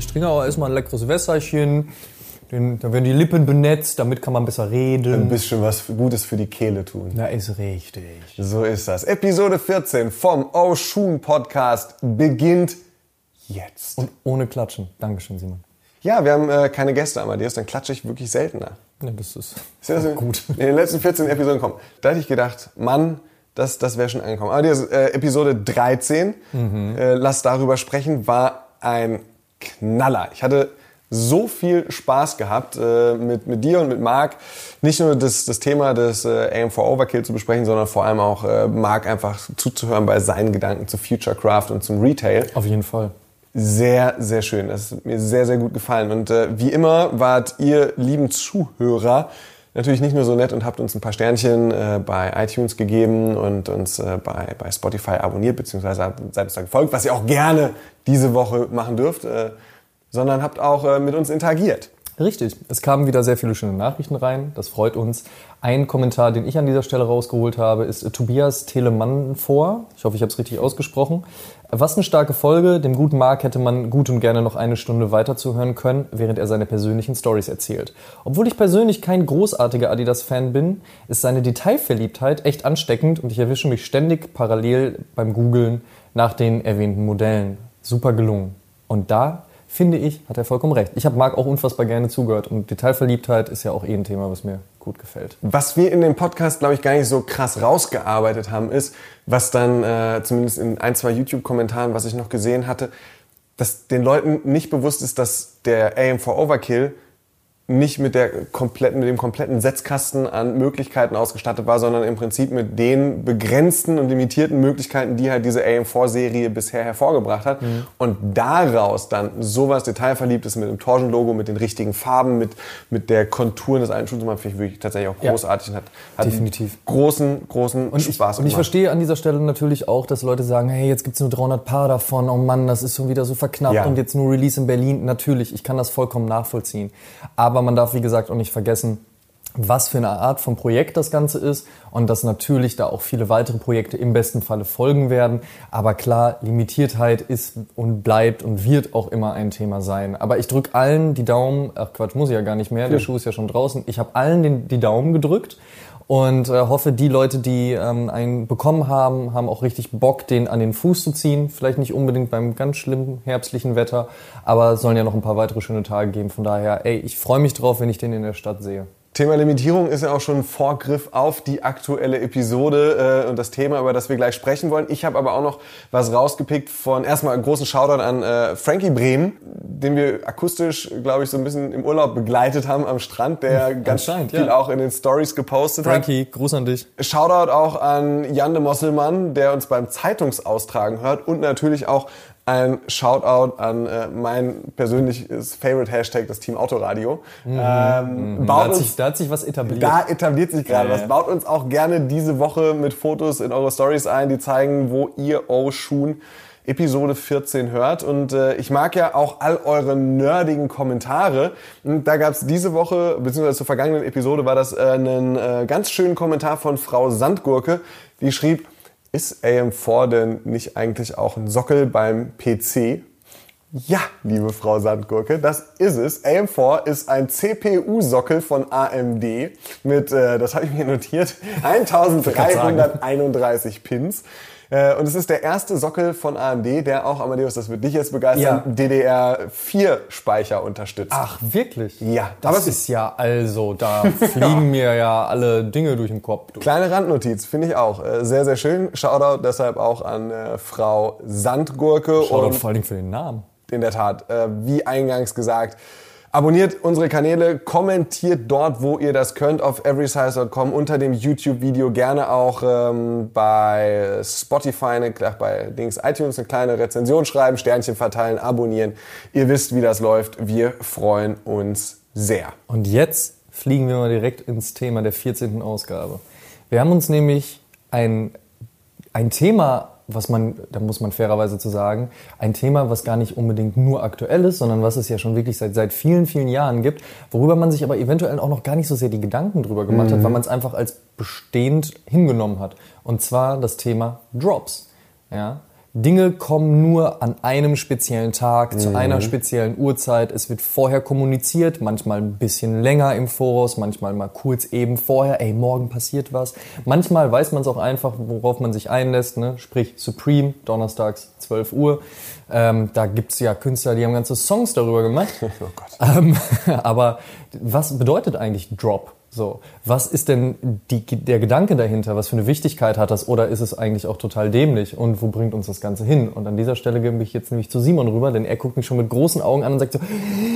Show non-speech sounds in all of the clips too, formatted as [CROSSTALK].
Ich trinke auch erstmal ein leckeres Wässerchen. Den, da werden die Lippen benetzt, damit kann man besser reden. Ein bisschen was Gutes für die Kehle tun. Na, ist richtig. So ist das. Episode 14 vom Oh Schuhen Podcast beginnt jetzt. Und ohne Klatschen. Dankeschön, Simon. Ja, wir haben äh, keine Gäste, Amadeus, dann klatsche ich wirklich seltener. Ja, das ist Sehr, sehr gut. In den letzten 14 Episoden kommen. Da hätte ich gedacht, Mann, das, das wäre schon angekommen. Aber die äh, Episode 13, äh, lass darüber sprechen, war ein Knaller. Ich hatte so viel Spaß gehabt, äh, mit, mit dir und mit Marc, nicht nur das, das Thema des äh, AM4 Overkill zu besprechen, sondern vor allem auch äh, Marc einfach zuzuhören bei seinen Gedanken zu Futurecraft und zum Retail. Auf jeden Fall. Sehr, sehr schön. Das hat mir sehr, sehr gut gefallen. Und äh, wie immer wart ihr, lieben Zuhörer, natürlich nicht nur so nett und habt uns ein paar Sternchen äh, bei iTunes gegeben und uns äh, bei, bei Spotify abonniert, beziehungsweise seid uns da gefolgt, was ihr auch gerne diese Woche machen dürft, äh, sondern habt auch äh, mit uns interagiert. Richtig. Es kamen wieder sehr viele schöne Nachrichten rein. Das freut uns. Ein Kommentar, den ich an dieser Stelle rausgeholt habe, ist äh, Tobias Telemann vor. Ich hoffe, ich habe es richtig ausgesprochen. Was eine starke Folge. Dem guten Marc hätte man gut und gerne noch eine Stunde weiterzuhören können, während er seine persönlichen Stories erzählt. Obwohl ich persönlich kein großartiger Adidas-Fan bin, ist seine Detailverliebtheit echt ansteckend und ich erwische mich ständig parallel beim Googlen nach den erwähnten Modellen. Super gelungen. Und da finde ich, hat er vollkommen recht. Ich habe Marc auch unfassbar gerne zugehört und Detailverliebtheit ist ja auch eh ein Thema, was mir gut gefällt. Was wir in dem Podcast, glaube ich, gar nicht so krass rausgearbeitet haben, ist, was dann äh, zumindest in ein, zwei YouTube-Kommentaren, was ich noch gesehen hatte, dass den Leuten nicht bewusst ist, dass der AM4 Overkill nicht mit, der kompletten, mit dem kompletten Setzkasten an Möglichkeiten ausgestattet war, sondern im Prinzip mit den begrenzten und limitierten Möglichkeiten, die halt diese AM4-Serie bisher hervorgebracht hat. Mhm. Und daraus dann sowas Detailverliebtes mit dem Torsion-Logo, mit den richtigen Farben, mit, mit der Konturen des alten Schuhs, finde ich wirklich tatsächlich auch Ja. großartig und hat, hat Definitiv. großen, großen Und ich, Spaß und ich gemacht. verstehe an dieser Stelle natürlich auch, dass Leute sagen, hey, jetzt gibt's nur 300 Paar davon, oh Mann, das ist schon wieder so verknappt Ja. und jetzt nur Release in Berlin. Natürlich, ich kann das vollkommen nachvollziehen. Aber man darf, wie gesagt, auch nicht vergessen, was für eine Art von Projekt das Ganze ist und dass natürlich da auch viele weitere Projekte im besten Falle folgen werden. Aber klar, Limitiertheit ist und bleibt und wird auch immer ein Thema sein. Aber ich drücke allen die Daumen, ach Quatsch, muss ich ja gar nicht mehr, der Schuh ist ja schon draußen. Ich habe allen den, die Daumen gedrückt und äh, hoffe, die Leute, die ähm, einen bekommen haben, haben auch richtig Bock, den an den Fuß zu ziehen. Vielleicht nicht unbedingt beim ganz schlimmen herbstlichen Wetter, aber es sollen ja noch ein paar weitere schöne Tage geben. Von daher, ey, ich freue mich drauf, wenn ich den in der Stadt sehe. Thema Limitierung ist ja auch schon ein Vorgriff auf die aktuelle Episode äh, und das Thema, über das wir gleich sprechen wollen. Ich habe aber auch noch was rausgepickt von erstmal einen großen Shoutout an äh, Frankie Brehm, den wir akustisch, glaube ich, so ein bisschen im Urlaub begleitet haben am Strand, der ganz viel ja. auch in den Stories gepostet hat. Frankie, Gruß an dich. Shoutout auch an Jan de Mosselmann, der uns beim Zeitungsaustragen hört und natürlich auch ein Shoutout an äh, mein persönliches Favorite Hashtag, das Team Autoradio. Ähm, Da baut hat, uns sich, da hat sich was etabliert. da etabliert sich gerade Ja, was. ja. Baut uns auch gerne diese Woche mit Fotos in eure Stories ein, die zeigen, wo ihr Oh Schuhen Episode 14 hört. Und äh, ich mag ja auch all eure nerdigen Kommentare. Und da gab es diese Woche, beziehungsweise zur vergangenen Episode, war das äh, ein äh, ganz schönen Kommentar von Frau Sandgurke, die schrieb, ist AM4 denn nicht eigentlich auch ein Sockel beim PC? Ja, liebe Frau Sandgurke, das ist es. AM4 ist ein CPU-Sockel von AMD mit, äh, das habe ich mir notiert, [LAUGHS] 1331 Pins. Äh, und es ist der erste Sockel von AMD, der auch, Amadeus, das wird dich jetzt begeistern, DDR4-Speicher unterstützt. Ach, wirklich? Ja, Das aber ist ja also, da [LAUGHS] fliegen mir ja alle Dinge durch den Kopf. Du. Kleine Randnotiz, finde ich auch. Äh, sehr, sehr schön. Shoutout deshalb auch an äh, Frau Sandgurke. Shoutout und vor allen Dingen für den Namen. in der Tat, äh, wie eingangs gesagt, Abonniert unsere Kanäle, kommentiert dort, wo ihr das könnt, auf everysize.com unter dem YouTube-Video. Gerne auch ähm, bei Spotify, eine, bei Dings, iTunes eine kleine Rezension schreiben, Sternchen verteilen, abonnieren. Ihr wisst, wie das läuft. Wir freuen uns sehr. Und jetzt fliegen wir mal direkt ins Thema der 14. Ausgabe. Wir haben uns nämlich ein, ein Thema was man, da muss man fairerweise zu sagen, ein Thema, was gar nicht unbedingt nur aktuell ist, sondern was es ja schon wirklich seit, seit vielen, vielen Jahren gibt, worüber man sich aber eventuell auch noch gar nicht so sehr die Gedanken drüber gemacht mhm. hat, weil man es einfach als bestehend hingenommen hat. Und zwar das Thema Drops. Ja? Dinge kommen nur an einem speziellen Tag, mhm. zu einer speziellen Uhrzeit. Es wird vorher kommuniziert, manchmal ein bisschen länger im Voraus, manchmal mal kurz eben vorher, ey, morgen passiert was. Manchmal weiß man es auch einfach, worauf man sich einlässt, ne? sprich Supreme, donnerstags 12 Uhr. Ähm, da gibt's ja Künstler, die haben ganze Songs darüber gemacht. [LAUGHS] Oh Gott. Ähm, [LAUGHS] aber was bedeutet eigentlich Drop? So, was ist denn die, der Gedanke dahinter? Was für eine Wichtigkeit hat das? Oder ist es eigentlich auch total dämlich? Und wo bringt uns das Ganze hin? Und an dieser Stelle gebe ich jetzt nämlich zu Simon rüber, denn er guckt mich schon mit großen Augen an und sagt so,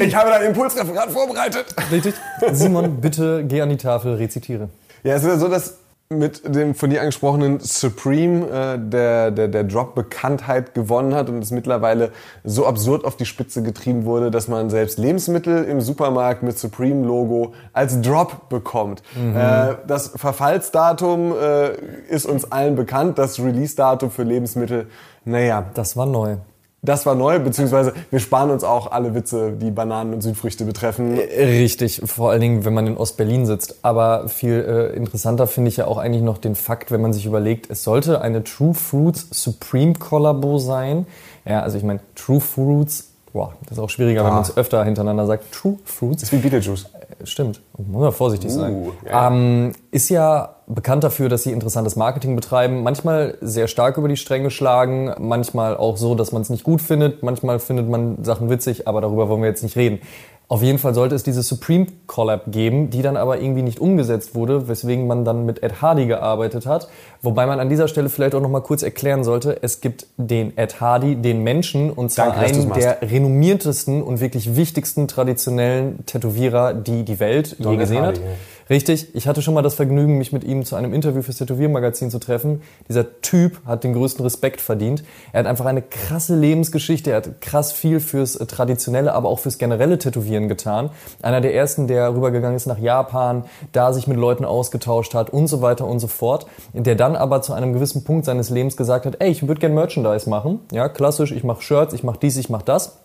ich habe dein Impulsreferat vorbereitet. Richtig. Simon, bitte geh an die Tafel, rezitiere. Ja, es ist ja so, dass mit dem von dir angesprochenen Supreme äh, der, der, der Drop Bekanntheit gewonnen hat und es mittlerweile so absurd auf die Spitze getrieben wurde, dass man selbst Lebensmittel im Supermarkt mit Supreme-Logo als Drop bekommt. Mhm. Äh, das Verfallsdatum äh, ist uns allen bekannt, das Release-Datum für Lebensmittel, naja. Das war neu. Das war neu, beziehungsweise wir sparen uns auch alle Witze, die Bananen und Südfrüchte betreffen. Richtig, vor allen Dingen, wenn man in Ostberlin sitzt. Aber viel äh, interessanter finde ich ja auch eigentlich noch den Fakt, wenn man sich überlegt, es sollte eine True Fruits Supreme Collabo sein. Ja, also ich meine, True Fruits, boah, das ist auch schwieriger, ah. wenn man es öfter hintereinander sagt. True Fruits. Das ist wie Beetlejuice. Stimmt, muss man vorsichtig uh, sein. Ja. Ähm, ist ja bekannt dafür, dass sie interessantes Marketing betreiben. Manchmal sehr stark über die Stränge schlagen, manchmal auch so, dass man es nicht gut findet. Manchmal findet man Sachen witzig, aber darüber wollen wir jetzt nicht reden. Auf jeden Fall sollte es diese Supreme Collab geben, die dann aber irgendwie nicht umgesetzt wurde, weswegen man dann mit Ed Hardy gearbeitet hat. Wobei man an dieser Stelle vielleicht auch noch mal kurz erklären sollte, es gibt den Ed Hardy, den Menschen, und zwar Danke, einen der renommiertesten und wirklich wichtigsten traditionellen Tätowierer, die die Welt Don je gesehen Hardy, hat. Ja. Richtig, ich hatte schon mal das Vergnügen, mich mit ihm zu einem Interview fürs Tätowiermagazin zu treffen. Dieser Typ hat den größten Respekt verdient. Er hat einfach eine krasse Lebensgeschichte, er hat krass viel fürs äh, traditionelle, aber auch fürs generelle Tätowieren getan. Einer der ersten, der rübergegangen ist nach Japan, da sich mit Leuten ausgetauscht hat und so weiter und so fort. Der dann aber zu einem gewissen Punkt seines Lebens gesagt hat, ey, ich würde gern Merchandise machen. Ja, klassisch, ich mache Shirts, ich mache dies, ich mache das.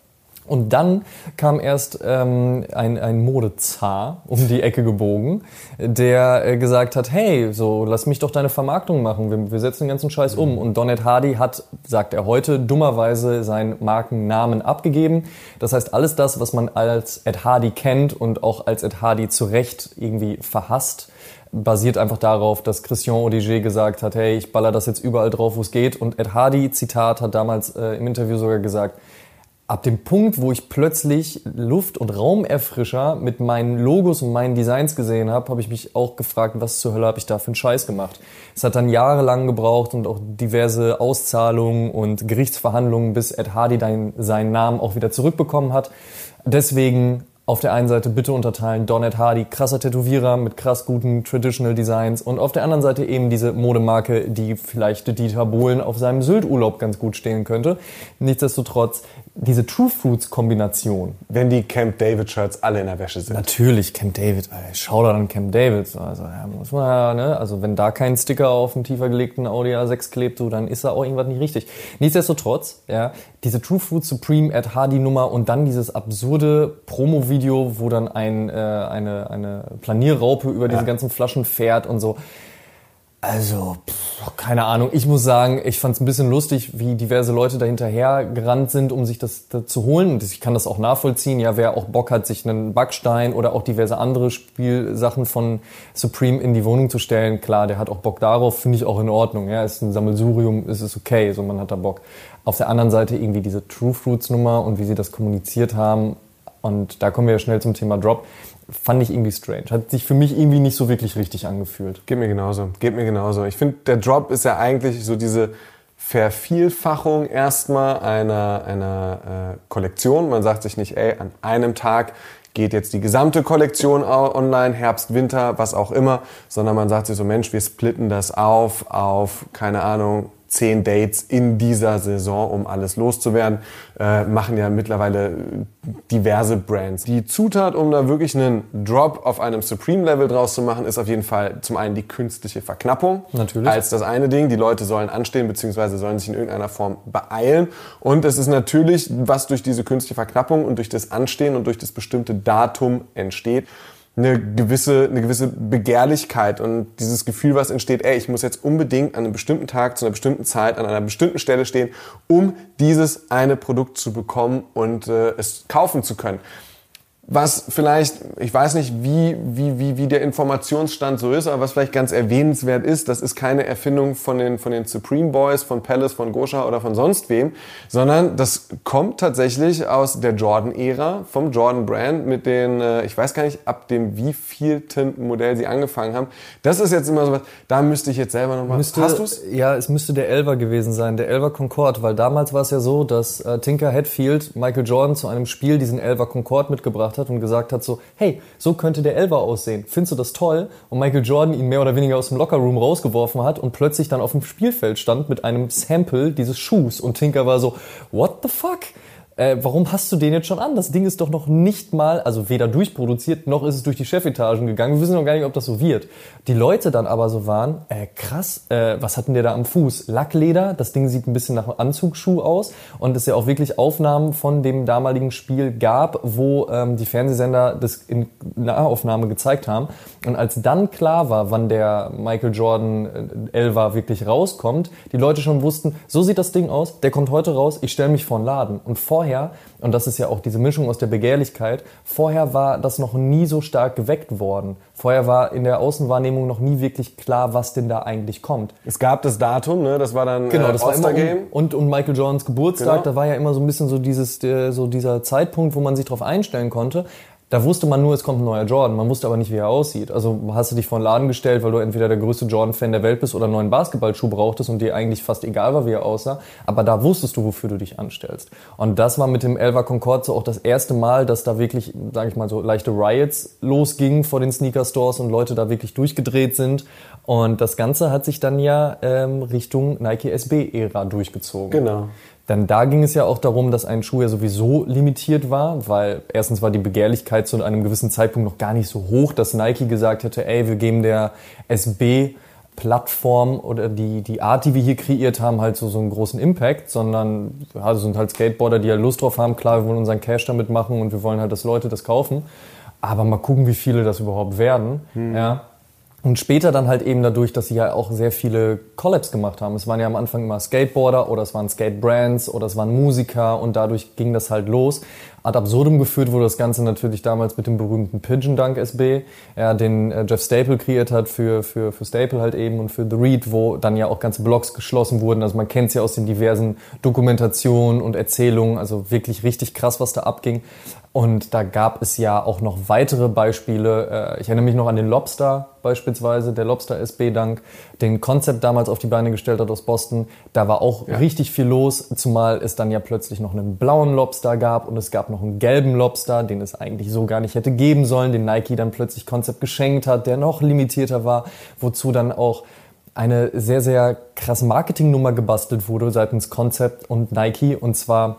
Und dann kam erst ähm, ein, ein Modezar um die Ecke gebogen, der äh, gesagt hat, hey, so lass mich doch deine Vermarktung machen, wir, wir setzen den ganzen Scheiß um. Und Donnet Hardy hat, sagt er heute, dummerweise seinen Markennamen abgegeben. Das heißt, alles das, was man als Ed Hardy kennt und auch als Ed Hardy zu Recht irgendwie verhasst, basiert einfach darauf, dass Christian Odiger gesagt hat, hey, ich baller das jetzt überall drauf, wo es geht. Und Ed Hardy, Zitat, hat damals äh, im Interview sogar gesagt, ab dem Punkt, wo ich plötzlich Luft- und Raumerfrischer mit meinen Logos und meinen Designs gesehen habe, habe ich mich auch gefragt, was zur Hölle habe ich da für einen Scheiß gemacht. Es hat dann jahrelang gebraucht und auch diverse Auszahlungen und Gerichtsverhandlungen, bis Ed Hardy dann seinen Namen auch wieder zurückbekommen hat. Deswegen auf der einen Seite bitte unterteilen Don Ed Hardy, krasser Tätowierer mit krass guten Traditional Designs und auf der anderen Seite eben diese Modemarke, die vielleicht Dieter Bohlen auf seinem Sylt-Urlaub ganz gut stehen könnte. Nichtsdestotrotz, diese True Fruits Kombination. Wenn die Camp David Shirts alle in der Wäsche sind. Natürlich, Camp David. Schau da an Camp David. Also, ja, muss man ja, ne? also wenn da kein Sticker auf dem tiefer gelegten Audi A6 klebt, du, dann ist da auch irgendwas nicht richtig. Nichtsdestotrotz, ja, diese True Fruits Supreme Ed Hardy Nummer und dann dieses absurde Promo-Video, wo dann ein, äh, eine, eine Planierraupe über ja. diese ganzen Flaschen fährt und so. Also, pff, keine Ahnung. Ich muss sagen, ich fand es ein bisschen lustig, wie diverse Leute dahinterher gerannt sind, um sich das, das, zu holen. Und ich kann das auch nachvollziehen. Ja, wer auch Bock hat, sich einen Backstein oder auch diverse andere Spielsachen von Supreme in die Wohnung zu stellen, klar, der hat auch Bock darauf, finde ich auch in Ordnung. Ja, ist ein Sammelsurium, ist es okay, so man hat da Bock. Auf der anderen Seite irgendwie diese True Fruits Nummer und wie sie das kommuniziert haben. Und da kommen wir ja schnell zum Thema Drop fand ich irgendwie strange. Hat sich für mich irgendwie nicht so wirklich richtig angefühlt. Geht mir genauso. Geht mir genauso. Ich finde, der Drop ist ja eigentlich so diese Vervielfachung erstmal einer, einer äh, Kollektion. Man sagt sich nicht, ey, an einem Tag geht jetzt die gesamte Kollektion online, Herbst, Winter, was auch immer, sondern man sagt sich so, Mensch, wir splitten das auf, auf, keine Ahnung, zehn Dates in dieser Saison, um alles loszuwerden. Äh, machen ja mittlerweile diverse Brands. Die Zutat, um da wirklich einen Drop auf einem Supreme-Level draus zu machen, ist auf jeden Fall zum einen die künstliche Verknappung. Natürlich. Als das eine Ding. Die Leute sollen anstehen bzw. sollen sich in irgendeiner Form beeilen. Und es ist natürlich, was durch diese künstliche Verknappung und durch das Anstehen und durch das bestimmte Datum entsteht, eine gewisse, eine gewisse Begehrlichkeit und dieses Gefühl, was entsteht, ey, ich muss jetzt unbedingt an einem bestimmten Tag, zu einer bestimmten Zeit, an einer bestimmten Stelle stehen, um dieses eine Produkt zu bekommen und äh, es kaufen zu können was vielleicht, ich weiß nicht, wie, wie, wie, wie der Informationsstand so ist, aber was vielleicht ganz erwähnenswert ist, das ist keine Erfindung von den, von den Supreme Boys, von Palace, von Gosha oder von sonst wem, sondern das kommt tatsächlich aus der Jordan-Ära, vom Jordan-Brand mit den, äh, ich weiß gar nicht, ab dem wievielten Modell sie angefangen haben. Das ist jetzt immer so was, da müsste ich jetzt selber nochmal, müsste, hast du's? Ja, es müsste der Elver gewesen sein, der Elver Concorde, weil damals war es ja so, dass äh, Tinker Hatfield Michael Jordan zu einem Spiel diesen Elver Concorde mitgebracht hat und gesagt hat so, hey, so könnte der Elver aussehen. Findest du das toll? Und Michael Jordan ihn mehr oder weniger aus dem Lockerroom rausgeworfen hat und plötzlich dann auf dem Spielfeld stand mit einem Sample dieses Schuhs. Und Tinker war so, what the fuck? Äh, warum hast du den jetzt schon an? Das Ding ist doch noch nicht mal, also weder durchproduziert, noch ist es durch die Chefetagen gegangen. Wir wissen noch gar nicht, ob das so wird. Die Leute dann aber so waren, äh, krass, äh, was hatten der da am Fuß? Lackleder, das Ding sieht ein bisschen nach einem Anzugsschuh aus und es ja auch wirklich Aufnahmen von dem damaligen Spiel gab, wo ähm, die Fernsehsender das in Nahaufnahme gezeigt haben. Und als dann klar war, wann der Michael Jordan äh, Elva wirklich rauskommt, die Leute schon wussten, so sieht das Ding aus, der kommt heute raus, ich stelle mich vor den Laden. Und vorher vorher, und das ist ja auch diese Mischung aus der Begehrlichkeit, vorher war das noch nie so stark geweckt worden. Vorher war in der Außenwahrnehmung noch nie wirklich klar, was denn da eigentlich kommt. Es gab das Datum, ne? das war dann genau, äh, das war immer um, und, und Michael Jordans Geburtstag, genau. da war ja immer so ein bisschen so dieses, der, so dieser Zeitpunkt, wo man sich darauf einstellen konnte. Da wusste man nur, es kommt ein neuer Jordan. Man wusste aber nicht, wie er aussieht. Also hast du dich vor den Laden gestellt, weil du entweder der größte Jordan-Fan der Welt bist oder einen neuen Basketballschuh brauchtest und dir eigentlich fast egal war, wie er aussah. Aber da wusstest du, wofür du dich anstellst. Und das war mit dem Elva Concorde so auch das erste Mal, dass da wirklich, sage ich mal so, leichte Riots losgingen vor den Sneaker-Stores und Leute da wirklich durchgedreht sind. Und das Ganze hat sich dann ja ähm, Richtung Nike SB-Ära durchgezogen. Genau. Denn da ging es ja auch darum, dass ein Schuh ja sowieso limitiert war, weil erstens war die Begehrlichkeit zu einem gewissen Zeitpunkt noch gar nicht so hoch, dass Nike gesagt hätte, ey, wir geben der SB Plattform oder die, die Art, die wir hier kreiert haben, halt so, so einen großen Impact, sondern ja, sind halt Skateboarder, die halt Lust drauf haben. Klar, wir wollen unseren Cash damit machen und wir wollen halt, dass Leute das kaufen. Aber mal gucken, wie viele das überhaupt werden. Hm. Ja. Und später dann halt eben dadurch, dass sie ja auch sehr viele Collabs gemacht haben. Es waren ja am Anfang immer Skateboarder oder es waren Skatebrands oder es waren Musiker und dadurch ging das halt los. Ad absurdum geführt wurde das Ganze natürlich damals mit dem berühmten Pigeon Dunk SB, ja, den äh, Jeff Staple kreiert hat für, für, für Staple halt eben und für The Read, wo dann ja auch ganze Blogs geschlossen wurden. Also man kennt es ja aus den diversen Dokumentationen und Erzählungen. Also wirklich richtig krass, was da abging. Und da gab es ja auch noch weitere Beispiele. Äh, ich erinnere mich noch an den Lobster beispielsweise, der Lobster SB Dank, den Konzept damals auf die Beine gestellt hat aus Boston. Da war auch ja. richtig viel los, zumal es dann ja plötzlich noch einen blauen Lobster gab und es gab noch einen gelben Lobster, den es eigentlich so gar nicht hätte geben sollen, den Nike dann plötzlich Konzept geschenkt hat, der noch limitierter war, wozu dann auch eine sehr, sehr krasse Marketingnummer gebastelt wurde seitens Konzept und Nike. Und zwar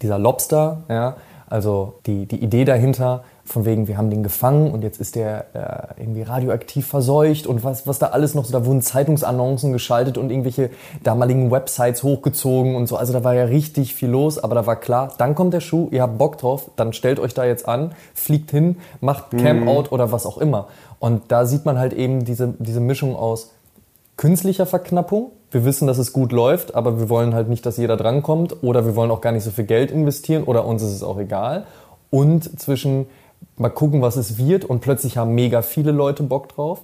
dieser Lobster, ja, also die, die Idee dahinter, von wegen, wir haben den gefangen und jetzt ist der äh, irgendwie radioaktiv verseucht und was, was da alles noch so, da wurden Zeitungsannoncen geschaltet und irgendwelche damaligen Websites hochgezogen und so. Also da war ja richtig viel los, aber da war klar, dann kommt der Schuh, ihr habt Bock drauf, dann stellt euch da jetzt an, fliegt hin, macht Campout mhm. oder was auch immer. Und da sieht man halt eben diese, diese Mischung aus künstlicher Verknappung, wir wissen, dass es gut läuft, aber wir wollen halt nicht, dass jeder drankommt oder wir wollen auch gar nicht so viel Geld investieren oder uns ist es auch egal. Und zwischen mal gucken, was es wird und plötzlich haben mega viele Leute Bock drauf,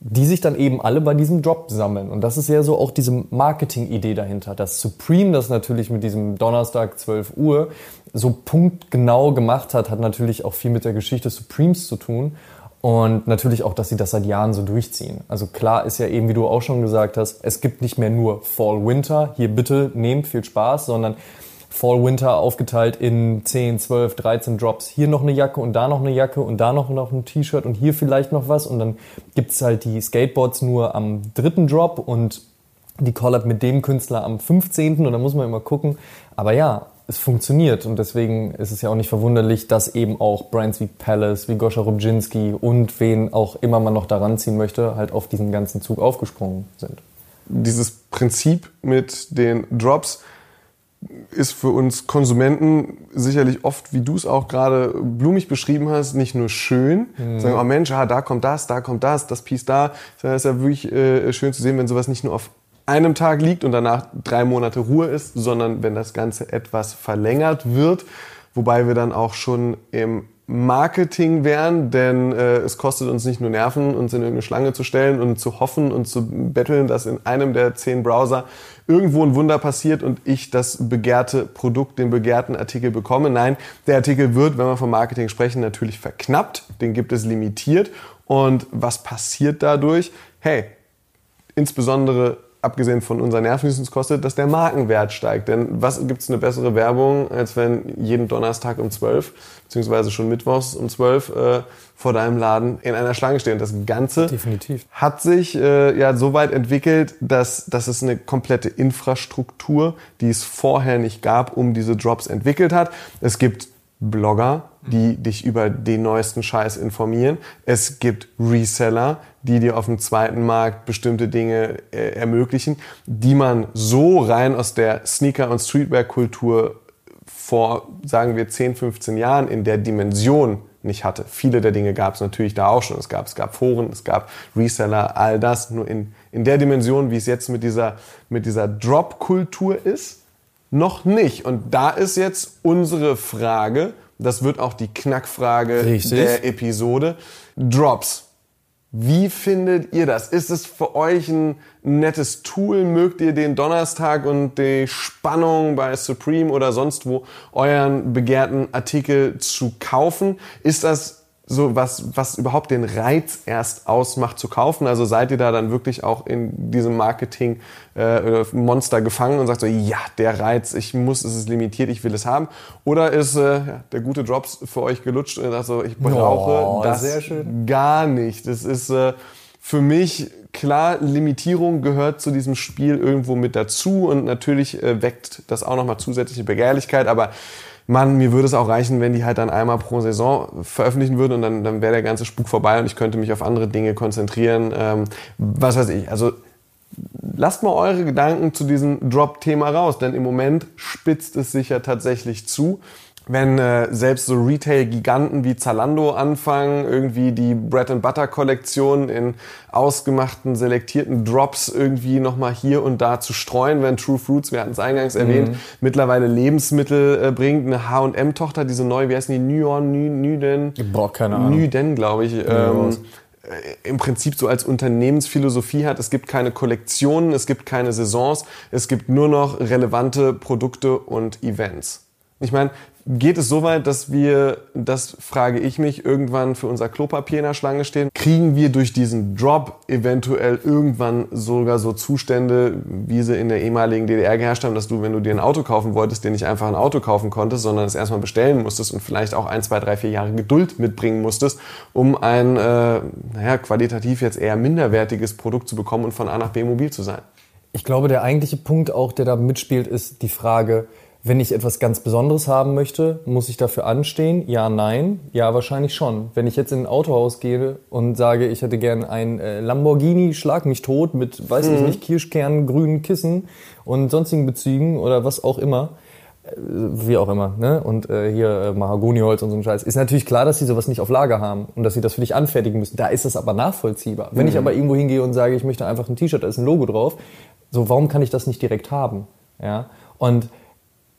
die sich dann eben alle bei diesem Job sammeln. Und das ist ja so auch diese Marketing-Idee dahinter. Das Supreme das natürlich mit diesem Donnerstag 12 Uhr so punktgenau gemacht hat, hat natürlich auch viel mit der Geschichte Supremes zu tun. Und natürlich auch, dass sie das seit Jahren so durchziehen. Also klar ist ja eben, wie du auch schon gesagt hast, es gibt nicht mehr nur Fall, Winter, hier bitte nehmt viel Spaß, sondern Fall Winter aufgeteilt in 10, 12, 13 Drops. Hier noch eine Jacke und da noch eine Jacke und da noch, noch ein T-Shirt und hier vielleicht noch was. Und dann gibt's halt die Skateboards nur am dritten Drop und die Collab mit dem Künstler am 15. Und da muss man immer gucken. Aber ja, es funktioniert und deswegen ist es ja auch nicht verwunderlich, dass eben auch Brands wie Palace, wie Goscha Rubczynski und wen auch immer man noch daran ziehen möchte, halt auf diesen ganzen Zug aufgesprungen sind. Dieses Prinzip mit den Drops ist für uns Konsumenten sicherlich oft, wie du es auch gerade blumig beschrieben hast, nicht nur schön. Mhm. Sagen, oh Mensch, ah, da kommt das, da kommt das, das Piece da. Das ist ja wirklich äh, schön zu sehen, wenn sowas nicht nur auf einem Tag liegt und danach drei Monate Ruhe ist, sondern wenn das Ganze etwas verlängert wird, wobei wir dann auch schon im Marketing wären, denn äh, es kostet uns nicht nur Nerven, uns in irgendeine Schlange zu stellen und zu hoffen und zu betteln, dass in einem der zehn Browser irgendwo ein Wunder passiert und ich das begehrte Produkt, den begehrten Artikel bekomme. Nein, der Artikel wird, wenn wir vom Marketing sprechen, natürlich verknappt, den gibt es limitiert. Und was passiert dadurch? Hey, insbesondere abgesehen von unseren Nerven, die es uns kostet, dass der Markenwert steigt. Denn was gibt es eine bessere Werbung, als wenn jeden Donnerstag um 12, beziehungsweise schon mittwochs um 12 äh, vor deinem Laden in einer Schlange stehen. Das Ganze Definitiv. hat sich äh, ja so weit entwickelt, dass, dass es eine komplette Infrastruktur, die es vorher nicht gab, um diese Drops entwickelt hat. Es gibt Blogger, die dich über den neuesten Scheiß informieren. Es gibt Reseller, die dir auf dem zweiten Markt bestimmte Dinge äh, ermöglichen, die man so rein aus der Sneaker- und Streetwear-Kultur vor, sagen wir, 10, 15 Jahren in der Dimension nicht hatte. Viele der Dinge gab es natürlich da auch schon. Es gab, es gab Foren, es gab Reseller, all das. Nur in, in der Dimension, wie es jetzt mit dieser, mit dieser Drop-Kultur ist, noch nicht. Und da ist jetzt unsere Frage, das wird auch die Knackfrage Richtig. der Episode, Drops. Wie findet ihr das? Ist es für euch ein nettes Tool? Mögt ihr den Donnerstag und die Spannung bei Supreme oder sonst wo euren begehrten Artikel zu kaufen? Ist das so was, was überhaupt den Reiz erst ausmacht zu kaufen? Also seid ihr da dann wirklich auch in diesem Marketing äh, Monster gefangen und sagt so, ja, der Reiz, ich muss, es ist limitiert, ich will es haben? Oder ist äh, der gute Drops für euch gelutscht und sagt so, ich brauche oh, das gar nicht. Das ist äh, für mich klar, Limitierung gehört zu diesem Spiel irgendwo mit dazu und natürlich äh, weckt das auch nochmal zusätzliche Begehrlichkeit, aber Mann, mir würde es auch reichen, wenn die halt dann einmal pro Saison veröffentlichen würden und dann, dann wäre der ganze Spuk vorbei und ich könnte mich auf andere Dinge konzentrieren. Ähm, was weiß ich. Also lasst mal eure Gedanken zu diesem Drop-Thema raus, denn im Moment spitzt es sich ja tatsächlich zu wenn äh, selbst so Retail-Giganten wie Zalando anfangen, irgendwie die Bread-and-Butter-Kollektion in ausgemachten, selektierten Drops irgendwie nochmal hier und da zu streuen, wenn True Fruits, wir hatten es eingangs erwähnt, mhm. mittlerweile Lebensmittel äh, bringt. Eine H&M-Tochter, diese neue, wie heißen die? Nyon, Ny, Nyden? Boah, keine Ahnung. Nyden, glaube ich. Ähm, äh, im Prinzip so als Unternehmensphilosophie hat, es gibt keine Kollektionen, es gibt keine Saisons, es gibt nur noch relevante Produkte und Events. Ich meine, geht es so weit, dass wir, das frage ich mich, irgendwann für unser Klopapier in der Schlange stehen? Kriegen wir durch diesen Drop eventuell irgendwann sogar so Zustände, wie sie in der ehemaligen DDR geherrscht haben, dass du, wenn du dir ein Auto kaufen wolltest, dir nicht einfach ein Auto kaufen konntest, sondern es erstmal bestellen musstest und vielleicht auch ein, zwei, drei, vier Jahre Geduld mitbringen musstest, um ein, äh, naja, qualitativ jetzt eher minderwertiges Produkt zu bekommen und von A nach B mobil zu sein? Ich glaube, der eigentliche Punkt auch, der da mitspielt, ist die Frage, wenn ich etwas ganz Besonderes haben möchte, muss ich dafür anstehen? Ja, nein. Ja, wahrscheinlich schon. Wenn ich jetzt in ein Autohaus gehe und sage, ich hätte gern ein äh, Lamborghini, schlag mich tot mit, weiß mhm. ich nicht, Kirschkern, grünen Kissen und sonstigen Bezügen oder was auch immer, äh, wie auch immer, ne? Und äh, hier äh, Mahagoniholz und so ein Scheiß. Ist natürlich klar, dass sie sowas nicht auf Lager haben und dass sie das für dich anfertigen müssen. Da ist das aber nachvollziehbar. Wenn ich mhm. aber irgendwo hingehe und sage, ich möchte einfach ein T-Shirt, da ist ein Logo drauf, so warum kann ich das nicht direkt haben? Ja? Und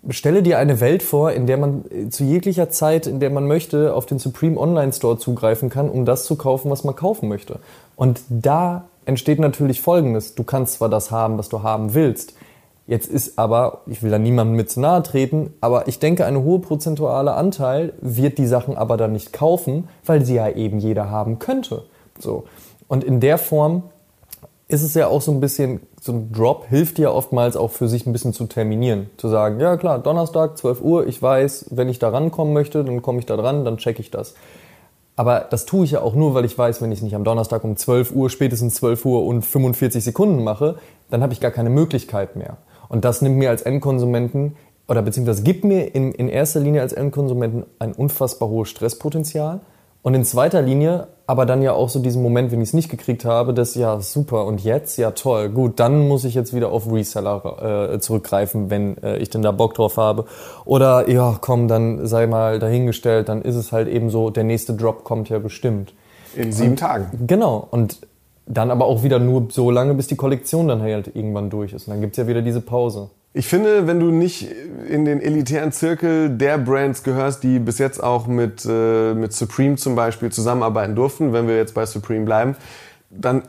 Stelle dir eine Welt vor, in der man äh, zu jeglicher Zeit, in der man möchte, auf den Supreme Online Store zugreifen kann, um das zu kaufen, was man kaufen möchte. Und da entsteht natürlich Folgendes. Du kannst zwar das haben, was du haben willst. Jetzt ist aber, ich will da niemandem mit zu nahe treten, aber ich denke, eine hohe prozentuale Anteil wird die Sachen aber dann nicht kaufen, weil sie ja eben jeder haben könnte. So. Und in der Form ist es ja auch so ein bisschen, so ein Drop hilft ja oftmals auch für sich ein bisschen zu terminieren. Zu sagen, ja klar, Donnerstag, 12 Uhr, ich weiß, wenn ich da rankommen möchte, dann komme ich da dran, dann checke ich das. Aber das tue ich ja auch nur, weil ich weiß, wenn ich es nicht am Donnerstag um 12 Uhr, spätestens 12 Uhr und 45 Sekunden mache, dann habe ich gar keine Möglichkeit mehr. Und das nimmt mir als Endkonsumenten oder beziehungsweise gibt mir in, in erster Linie als Endkonsumenten ein unfassbar hohes Stresspotenzial und in zweiter Linie aber dann ja auch so diesen Moment, wenn ich es nicht gekriegt habe, dass ja super und jetzt, ja toll, gut, dann muss ich jetzt wieder auf Reseller äh, zurückgreifen, wenn äh, ich denn da Bock drauf habe. Oder ja, komm, dann sei mal dahingestellt, dann ist es halt eben so, der nächste Drop kommt ja bestimmt. In sieben und, Tagen. Genau. Und dann aber auch wieder nur so lange, bis die Kollektion dann halt irgendwann durch ist. Und dann gibt's ja wieder diese Pause. Ich finde, wenn du nicht in den elitären Zirkel der Brands gehörst, die bis jetzt auch mit, äh, mit Supreme zum Beispiel zusammenarbeiten durften, wenn wir jetzt bei Supreme bleiben, dann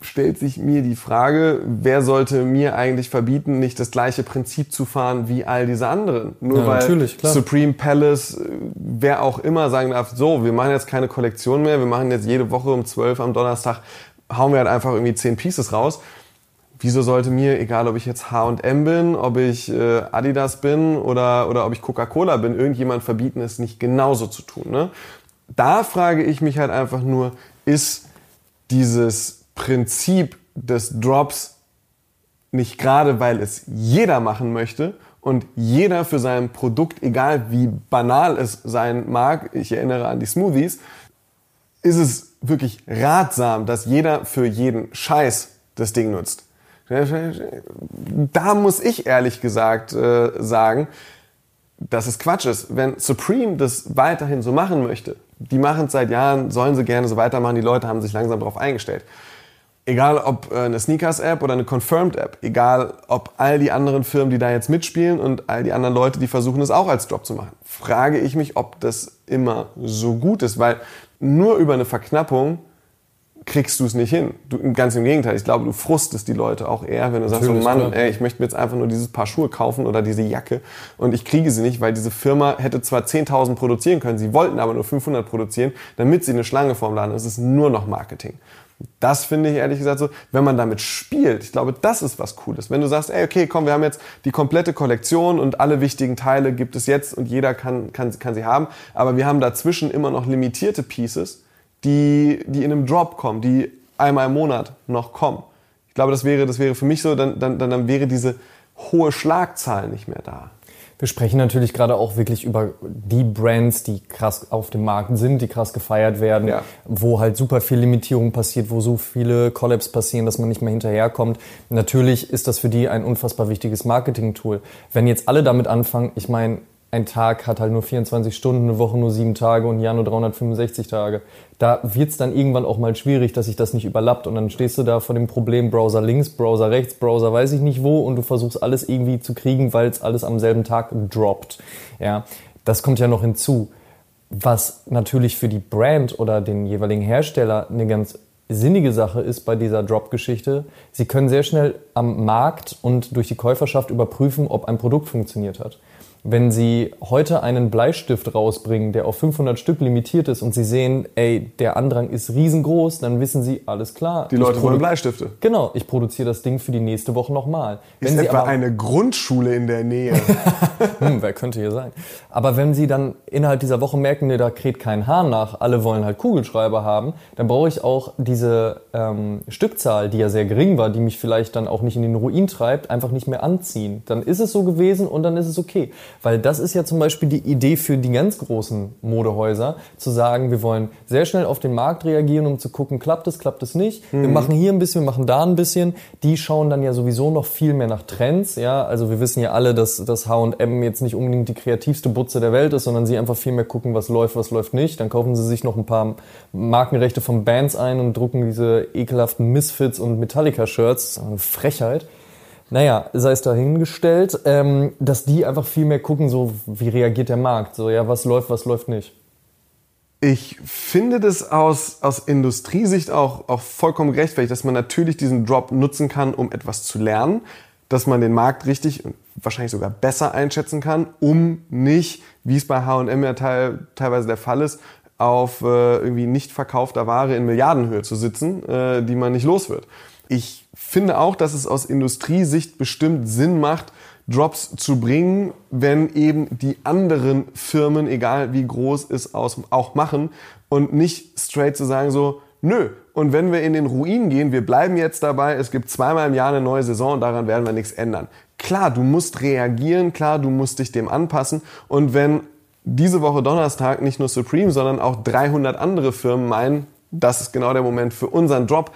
stellt sich mir die Frage, wer sollte mir eigentlich verbieten, nicht das gleiche Prinzip zu fahren wie all diese anderen? Nur Ja, weil natürlich, klar. Supreme Palace, äh, wer auch immer sagen darf, so, wir machen jetzt keine Kollektion mehr, wir machen jetzt jede Woche um 12 am Donnerstag, hauen wir halt einfach irgendwie 10 Pieces raus. Wieso sollte mir, egal ob ich jetzt H&M bin, ob ich äh, Adidas bin oder, oder ob ich Coca-Cola bin, irgendjemand verbieten, es nicht genauso zu tun. Ne? Da frage ich mich halt einfach nur, ist dieses Prinzip des Drops nicht gerade, weil es jeder machen möchte und jeder für sein Produkt, egal wie banal es sein mag, ich erinnere an die Smoothies, ist es wirklich ratsam, dass jeder für jeden Scheiß das Ding nutzt. Da muss ich ehrlich gesagt äh, sagen, dass es Quatsch ist. Wenn Supreme das weiterhin so machen möchte, die machen es seit Jahren, sollen sie gerne so weitermachen, die Leute haben sich langsam darauf eingestellt. Egal ob äh, eine Sneakers-App oder eine Confirmed-App, egal ob all die anderen Firmen, die da jetzt mitspielen und all die anderen Leute, die versuchen es auch als Drop zu machen, frage ich mich, ob das immer so gut ist, weil nur über eine Verknappung kriegst du es nicht hin. Du, ganz im Gegenteil, ich glaube, du frustest die Leute auch eher, wenn du sagst, so Natürlich, Mann, klar. ey, ich möchte mir jetzt einfach nur dieses Paar Schuhe kaufen oder diese Jacke und ich kriege sie nicht, weil diese Firma hätte zwar 10.000 produzieren können, sie wollten aber nur 500 produzieren, damit sie eine Schlange vorm Laden. Es ist nur noch Marketing. Das finde ich ehrlich gesagt so, wenn man damit spielt, ich glaube, das ist was Cooles. Wenn du sagst, ey, okay, komm, wir haben jetzt die komplette Kollektion und alle wichtigen Teile gibt es jetzt und jeder kann, kann, kann sie haben, aber wir haben dazwischen immer noch limitierte Pieces, die, die in einem Drop kommen, die einmal im Monat noch kommen. Ich glaube, das wäre, das wäre für mich so, dann, dann, dann wäre diese hohe Schlagzahl nicht mehr da. Wir sprechen natürlich gerade auch wirklich über die Brands, die krass auf dem Markt sind, die krass gefeiert werden, Ja. wo halt super viel Limitierung passiert, wo so viele Collabs passieren, dass man nicht mehr hinterherkommt. Natürlich ist das für die ein unfassbar wichtiges Marketing-Tool. Wenn jetzt alle damit anfangen, ich meine, ein Tag hat halt nur 24 Stunden, eine Woche nur sieben Tage und ein Jahr nur 365 Tage. Da wird es dann irgendwann auch mal schwierig, dass sich das nicht überlappt und dann stehst du da vor dem Problem Browser links, Browser rechts, Browser weiß ich nicht wo und du versuchst alles irgendwie zu kriegen, weil es alles am selben Tag droppt. Ja, das kommt ja noch hinzu. Was natürlich für die Brand oder den jeweiligen Hersteller eine ganz sinnige Sache ist bei dieser Drop-Geschichte, sie können sehr schnell am Markt und durch die Käuferschaft überprüfen, ob ein Produkt funktioniert hat. Wenn Sie heute einen Bleistift rausbringen, der auf 500 Stück limitiert ist und Sie sehen, ey, der Andrang ist riesengroß, dann wissen Sie, alles klar. Die Leute wollen Bleistifte. Genau, ich produziere das Ding für die nächste Woche nochmal. Ist etwa eine Grundschule in der Nähe. [LAUGHS] hm, wer könnte hier sein? Aber wenn Sie dann innerhalb dieser Woche merken, nee, da kräht kein Hahn nach, alle wollen halt Kugelschreiber haben, dann brauche ich auch diese ähm, Stückzahl, die ja sehr gering war, die mich vielleicht dann auch nicht in den Ruin treibt, einfach nicht mehr anziehen. Dann ist es so gewesen und dann ist es okay. Weil das ist ja zum Beispiel die Idee für die ganz großen Modehäuser, zu sagen, wir wollen sehr schnell auf den Markt reagieren, um zu gucken, klappt es, klappt es nicht. Wir machen hier ein bisschen, wir machen da ein bisschen. Die schauen dann ja sowieso noch viel mehr nach Trends. Ja, also wir wissen ja alle, dass das H&M jetzt nicht unbedingt die kreativste Butze der Welt ist, sondern sie einfach viel mehr gucken, was läuft, was läuft nicht. Dann kaufen sie sich noch ein paar Markenrechte von Bands ein und drucken diese ekelhaften Misfits und Metallica-Shirts. Frechheit. Naja, sei es dahingestellt, ähm, dass die einfach viel mehr gucken, so wie reagiert der Markt, so ja, was läuft, was läuft nicht. Ich finde das aus, aus Industriesicht auch, auch vollkommen gerechtfertigt, dass man natürlich diesen Drop nutzen kann, um etwas zu lernen, dass man den Markt richtig und wahrscheinlich sogar besser einschätzen kann, um nicht, wie es bei H&M ja teil, teilweise der Fall ist, auf äh, irgendwie nicht verkaufter Ware in Milliardenhöhe zu sitzen, äh, die man nicht los wird. Ich finde auch, dass es aus Industriesicht bestimmt Sinn macht, Drops zu bringen, wenn eben die anderen Firmen, egal wie groß es auch machen und nicht straight zu sagen so, nö. Und wenn wir in den Ruin gehen, wir bleiben jetzt dabei, es gibt zweimal im Jahr eine neue Saison und daran werden wir nichts ändern. Klar, du musst reagieren, klar, du musst dich dem anpassen und wenn diese Woche Donnerstag nicht nur Supreme, sondern auch 300 andere Firmen meinen, das ist genau der Moment für unseren Drop,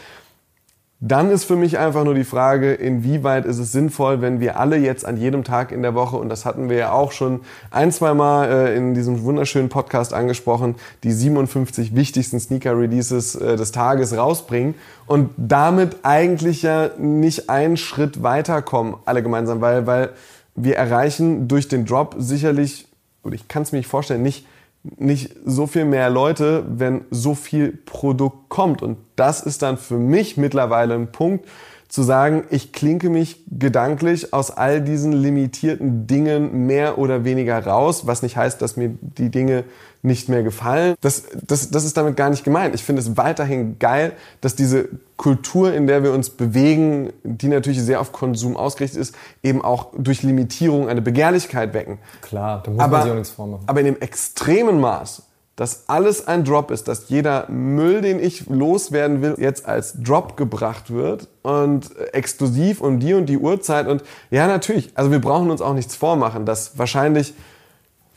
dann ist für mich einfach nur die Frage, inwieweit ist es sinnvoll, wenn wir alle jetzt an jedem Tag in der Woche, und das hatten wir ja auch schon ein, zwei Mal äh, in diesem wunderschönen Podcast angesprochen, die 57 wichtigsten Sneaker-Releases äh, des Tages rausbringen und damit eigentlich ja nicht einen Schritt weiterkommen, alle gemeinsam, weil, weil wir erreichen durch den Drop sicherlich, oder ich kann es mir nicht vorstellen, nicht nicht so viel mehr Leute, wenn so viel Produkt kommt. Und das ist dann für mich mittlerweile ein Punkt, zu sagen, ich klinke mich gedanklich aus all diesen limitierten Dingen mehr oder weniger raus, was nicht heißt, dass mir die Dinge nicht mehr gefallen. Das, das, das ist damit gar nicht gemeint. Ich finde es weiterhin geil, dass diese Kultur, in der wir uns bewegen, die natürlich sehr auf Konsum ausgerichtet ist, eben auch durch Limitierung eine Begehrlichkeit wecken. Klar, da muss aber, man sich auch nichts vormachen. Aber in dem extremen Maß, dass alles ein Drop ist, dass jeder Müll, den ich loswerden will, jetzt als Drop gebracht wird und exklusiv um die und die Uhrzeit und ja, natürlich, also wir brauchen uns auch nichts vormachen, dass wahrscheinlich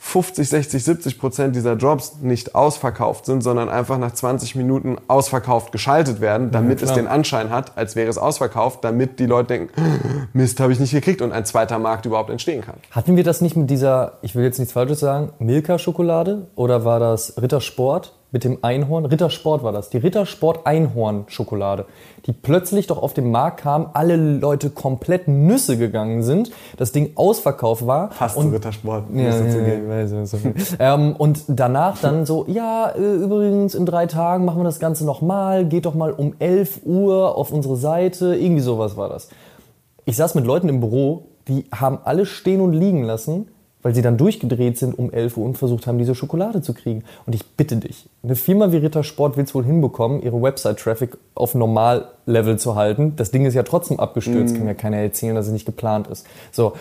50, 60, 70 Prozent dieser Jobs nicht ausverkauft sind, sondern einfach nach 20 Minuten ausverkauft geschaltet werden, damit ja, es den Anschein hat, als wäre es ausverkauft, damit die Leute denken, Mist, habe ich nicht gekriegt und ein zweiter Markt überhaupt entstehen kann. Hatten wir das nicht mit dieser, ich will jetzt nichts Falsches sagen, Milka-Schokolade oder war das Rittersport? Mit dem Einhorn. Rittersport war das. Die Rittersport Einhorn-Schokolade. Die plötzlich doch auf den Markt kam, alle Leute komplett Nüsse gegangen sind, das Ding ausverkauft war. Fast und, Rittersport. Ja, ja, ja, ja, so. ähm, und danach dann so, ja, äh, übrigens in drei Tagen machen wir das Ganze nochmal, geht doch mal um 11 Uhr auf unsere Seite. Irgendwie sowas war das. Ich saß mit Leuten im Büro, die haben alle stehen und liegen lassen, weil sie dann durchgedreht sind um 11 Uhr und versucht haben, diese Schokolade zu kriegen. Und ich bitte dich, eine Firma wie Rittersport will es wohl hinbekommen, ihre Website-Traffic auf Normal-Level zu halten. Das Ding ist ja trotzdem abgestürzt, mm. kann ja keiner erzählen, dass es nicht geplant ist. So,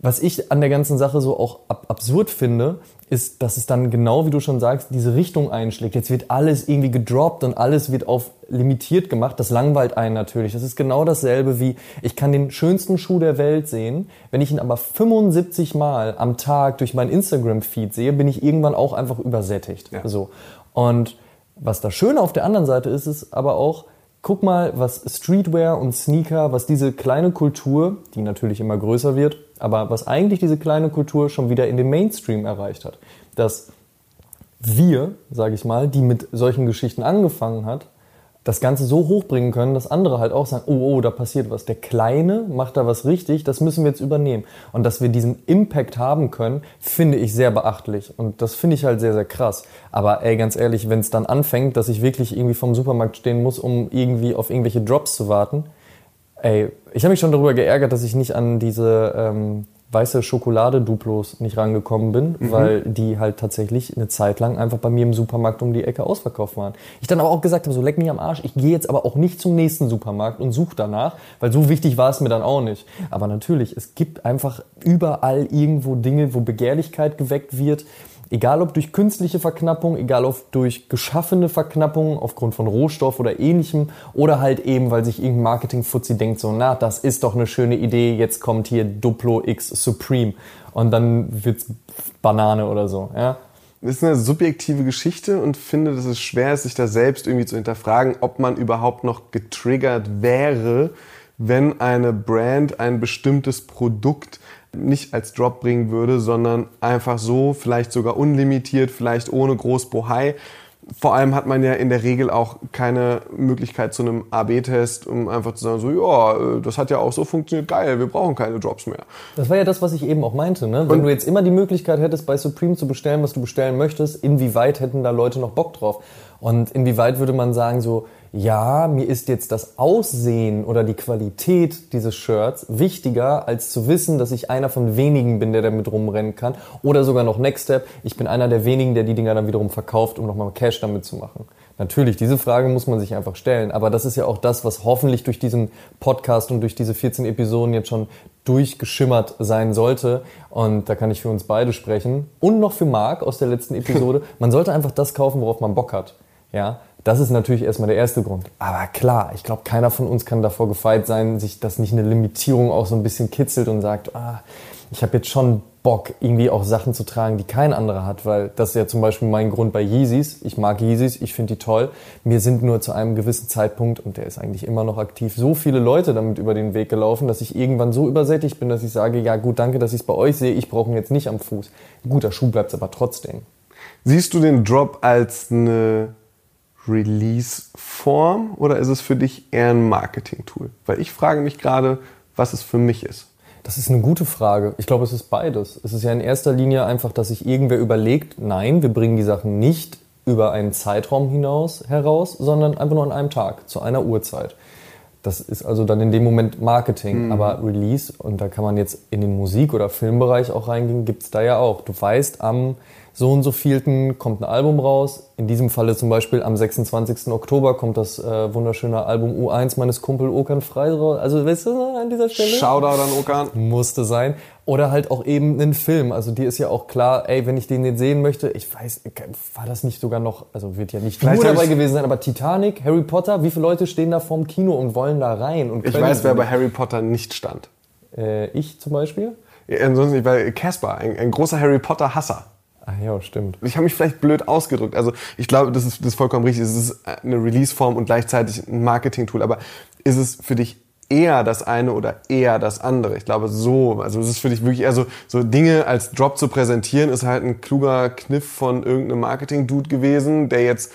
was ich an der ganzen Sache so auch ab absurd finde, ist, dass es dann genau wie du schon sagst, diese Richtung einschlägt. Jetzt wird alles irgendwie gedroppt und alles wird auf limitiert gemacht. Das langweilt einen natürlich. Das ist genau dasselbe wie, ich kann den schönsten Schuh der Welt sehen. Wenn ich ihn aber 75 Mal am Tag durch meinen Instagram-Feed sehe, bin ich irgendwann auch einfach übersättigt. Ja. So. Und was das Schöne auf der anderen Seite ist, ist aber auch, guck mal, was Streetwear und Sneaker, was diese kleine Kultur, die natürlich immer größer wird, aber was eigentlich diese kleine Kultur schon wieder in den Mainstream erreicht hat. Dass wir, sage ich mal, die mit solchen Geschichten angefangen hat, das Ganze so hochbringen können, dass andere halt auch sagen, oh, oh, da passiert was. Der Kleine macht da was richtig, das müssen wir jetzt übernehmen. Und dass wir diesen Impact haben können, finde ich sehr beachtlich. Und das finde ich halt sehr, sehr krass. Aber ey, ganz ehrlich, wenn es dann anfängt, dass ich wirklich irgendwie vom Supermarkt stehen muss, um irgendwie auf irgendwelche Drops zu warten, ey, ich habe mich schon darüber geärgert, dass ich nicht an diese ähm, weiße Schokolade-Duplos nicht rangekommen bin, mhm. weil die halt tatsächlich eine Zeit lang einfach bei mir im Supermarkt um die Ecke ausverkauft waren. Ich dann aber auch gesagt habe, so leck mich am Arsch, ich gehe jetzt aber auch nicht zum nächsten Supermarkt und suche danach, weil so wichtig war es mir dann auch nicht. Aber natürlich, es gibt einfach überall irgendwo Dinge, wo Begehrlichkeit geweckt wird, Egal ob durch künstliche Verknappung, egal ob durch geschaffene Verknappung aufgrund von Rohstoff oder ähnlichem oder halt eben, weil sich irgendein Marketing-Fuzzi denkt so, na, das ist doch eine schöne Idee, jetzt kommt hier Duplo X Supreme und dann wird's Banane oder so, ja. Das ist eine subjektive Geschichte und finde, dass es schwer ist, sich da selbst irgendwie zu hinterfragen, ob man überhaupt noch getriggert wäre, wenn eine Brand ein bestimmtes Produkt nicht als Drop bringen würde, sondern einfach so, vielleicht sogar unlimitiert, vielleicht ohne groß Bohai. Vor allem hat man ja in der Regel auch keine Möglichkeit zu einem AB-Test, um einfach zu sagen, so, ja, äh, das hat ja auch so funktioniert, geil, wir brauchen keine Drops mehr. Das war ja das, was ich eben auch meinte. Ne? Wenn Und du jetzt immer die Möglichkeit hättest, bei Supreme zu bestellen, was du bestellen möchtest, inwieweit hätten da Leute noch Bock drauf? Und inwieweit würde man sagen, so, ja, mir ist jetzt das Aussehen oder die Qualität dieses Shirts wichtiger, als zu wissen, dass ich einer von wenigen bin, der damit rumrennen kann. Oder sogar noch Next Step, ich bin einer der wenigen, der die Dinger dann wiederum verkauft, um nochmal Cash damit zu machen. Natürlich, diese Frage muss man sich einfach stellen. Aber das ist ja auch das, was hoffentlich durch diesen Podcast und durch diese 14 Episoden jetzt schon durchgeschimmert sein sollte. Und da kann ich für uns beide sprechen. Und noch für Marc aus der letzten [LAUGHS] Episode. Man sollte einfach das kaufen, worauf man Bock hat. Ja, das ist natürlich erstmal der erste Grund. Aber klar, ich glaube, keiner von uns kann davor gefeit sein, sich das nicht eine Limitierung auch so ein bisschen kitzelt und sagt, ah, ich habe jetzt schon Bock, irgendwie auch Sachen zu tragen, die kein anderer hat, weil das ist ja zum Beispiel mein Grund bei Yeezys. Ich mag Yeezys, ich finde die toll. Mir sind nur zu einem gewissen Zeitpunkt, und der ist eigentlich immer noch aktiv, so viele Leute damit über den Weg gelaufen, dass ich irgendwann so übersättigt bin, dass ich sage, ja gut, danke, dass ich es bei euch sehe, ich brauche ihn jetzt nicht am Fuß. Guter Schuh bleibt aber trotzdem. Siehst du den Drop als eine Release-Form oder ist es für dich eher ein Marketing-Tool? Weil ich frage mich gerade, was es für mich ist. Das ist eine gute Frage. Ich glaube, es ist beides. Es ist ja in erster Linie einfach, dass sich irgendwer überlegt, nein, wir bringen die Sachen nicht über einen Zeitraum hinaus heraus, sondern einfach nur an einem Tag, zu einer Uhrzeit. Das ist also dann in dem Moment Marketing. Mhm. Aber Release, und da kann man jetzt in den Musik- oder Filmbereich auch reingehen, gibt es da ja auch. Du weißt, am so und so vielten kommt ein Album raus. In diesem Falle zum Beispiel am 26. Oktober kommt das äh, wunderschöne Album U1 meines Kumpel Okan Frei raus. Also weißt du, an dieser Stelle? Shoutout an Okan. Musste sein. Oder halt auch eben ein Film. Also dir ist ja auch klar, ey, wenn ich den jetzt sehen möchte, ich weiß, war das nicht sogar noch, also wird ja nicht Vielleicht nur dabei gewesen sein, aber Titanic, Harry Potter, wie viele Leute stehen da vorm Kino und wollen da rein? Und ich weiß, wer bei Harry Potter nicht stand. Äh, ich zum Beispiel? Ja, ansonsten, weil Casper, ein, ein großer Harry Potter-Hasser. Ach ja, stimmt. Ich habe mich vielleicht blöd ausgedrückt. Also ich glaube, das ist, das ist vollkommen richtig. Es ist eine Release-Form und gleichzeitig ein Marketing-Tool. Aber ist es für dich eher das eine oder eher das andere? Ich glaube so. Also es ist für dich wirklich eher so, so Dinge als Drop zu präsentieren, ist halt ein kluger Kniff von irgendeinem Marketing-Dude gewesen, der jetzt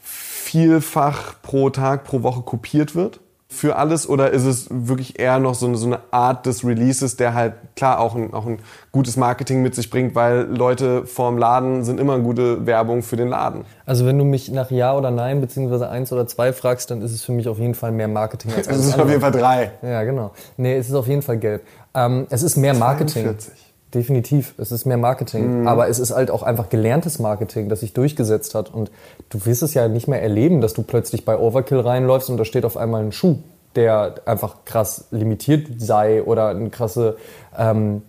vielfach pro Tag, pro Woche kopiert wird für alles oder ist es wirklich eher noch so eine, so eine Art des Releases, der halt klar auch ein, auch ein gutes Marketing mit sich bringt, weil Leute vorm Laden sind immer eine gute Werbung für den Laden? Also wenn du mich nach Ja oder Nein beziehungsweise eins oder zwei fragst, dann ist es für mich auf jeden Fall mehr Marketing als Es ist auf jeden Fall drei. Ja, genau. Nee, es ist auf jeden Fall gelb. Ähm, es ist mehr Marketing. 42. Definitiv. Es ist mehr Marketing. Mhm. Aber es ist halt auch einfach gelerntes Marketing, das sich durchgesetzt hat. Und du wirst es ja nicht mehr erleben, dass du plötzlich bei Overkill reinläufst und da steht auf einmal ein Schuh, der einfach krass limitiert sei oder eine krasse ähm,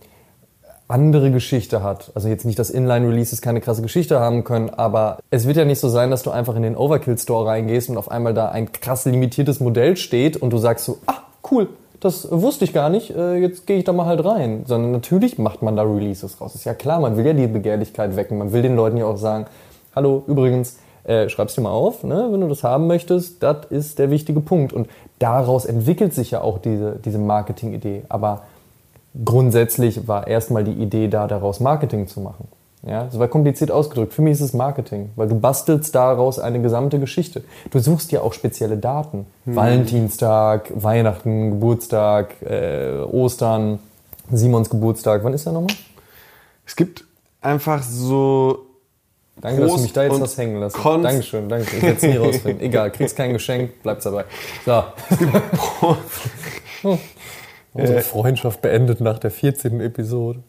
andere Geschichte hat. Also jetzt nicht, dass Inline-Releases keine krasse Geschichte haben können, aber es wird ja nicht so sein, dass du einfach in den Overkill-Store reingehst und auf einmal da ein krass limitiertes Modell steht und du sagst so, ah, cool, das wusste ich gar nicht, äh, jetzt gehe ich da mal halt rein. Sondern natürlich macht man da Releases raus. Ist ja klar, man will ja die Begehrlichkeit wecken. Man will den Leuten ja auch sagen, hallo, übrigens, äh, schreib's dir mal auf, ne? wenn du das haben möchtest, das ist der wichtige Punkt. Und daraus entwickelt sich ja auch diese, diese Marketing-Idee. Aber grundsätzlich war erstmal die Idee da, daraus Marketing zu machen. Ja, das war kompliziert ausgedrückt. Für mich ist es Marketing, weil du bastelst daraus eine gesamte Geschichte. Du suchst ja auch spezielle Daten. Hm. Valentinstag, Weihnachten, Geburtstag, äh, Ostern, Simons Geburtstag. Wann ist der nochmal? Es gibt einfach so. Danke, dass du mich da jetzt hast hängen lassen. Konst Dankeschön, danke. Ich werde es nie [LAUGHS] rausfinden. Egal, kriegst kein Geschenk, bleib's dabei. So. [LAUGHS] Unsere Freundschaft beendet nach der 14. Episode.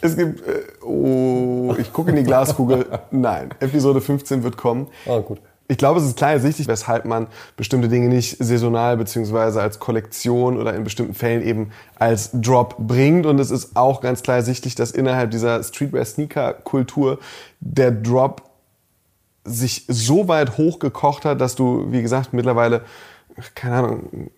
Es gibt, äh, oh, ich gucke in die Glaskugel. Nein, Episode 15 wird kommen. Ah, gut. Ich glaube, es ist klar ersichtlich, weshalb man bestimmte Dinge nicht saisonal beziehungsweise als Kollektion oder in bestimmten Fällen eben als Drop bringt. Und es ist auch ganz klar ersichtlich, dass innerhalb dieser Streetwear-Sneaker-Kultur der Drop sich so weit hochgekocht hat, dass du, wie gesagt, mittlerweile keine Ahnung,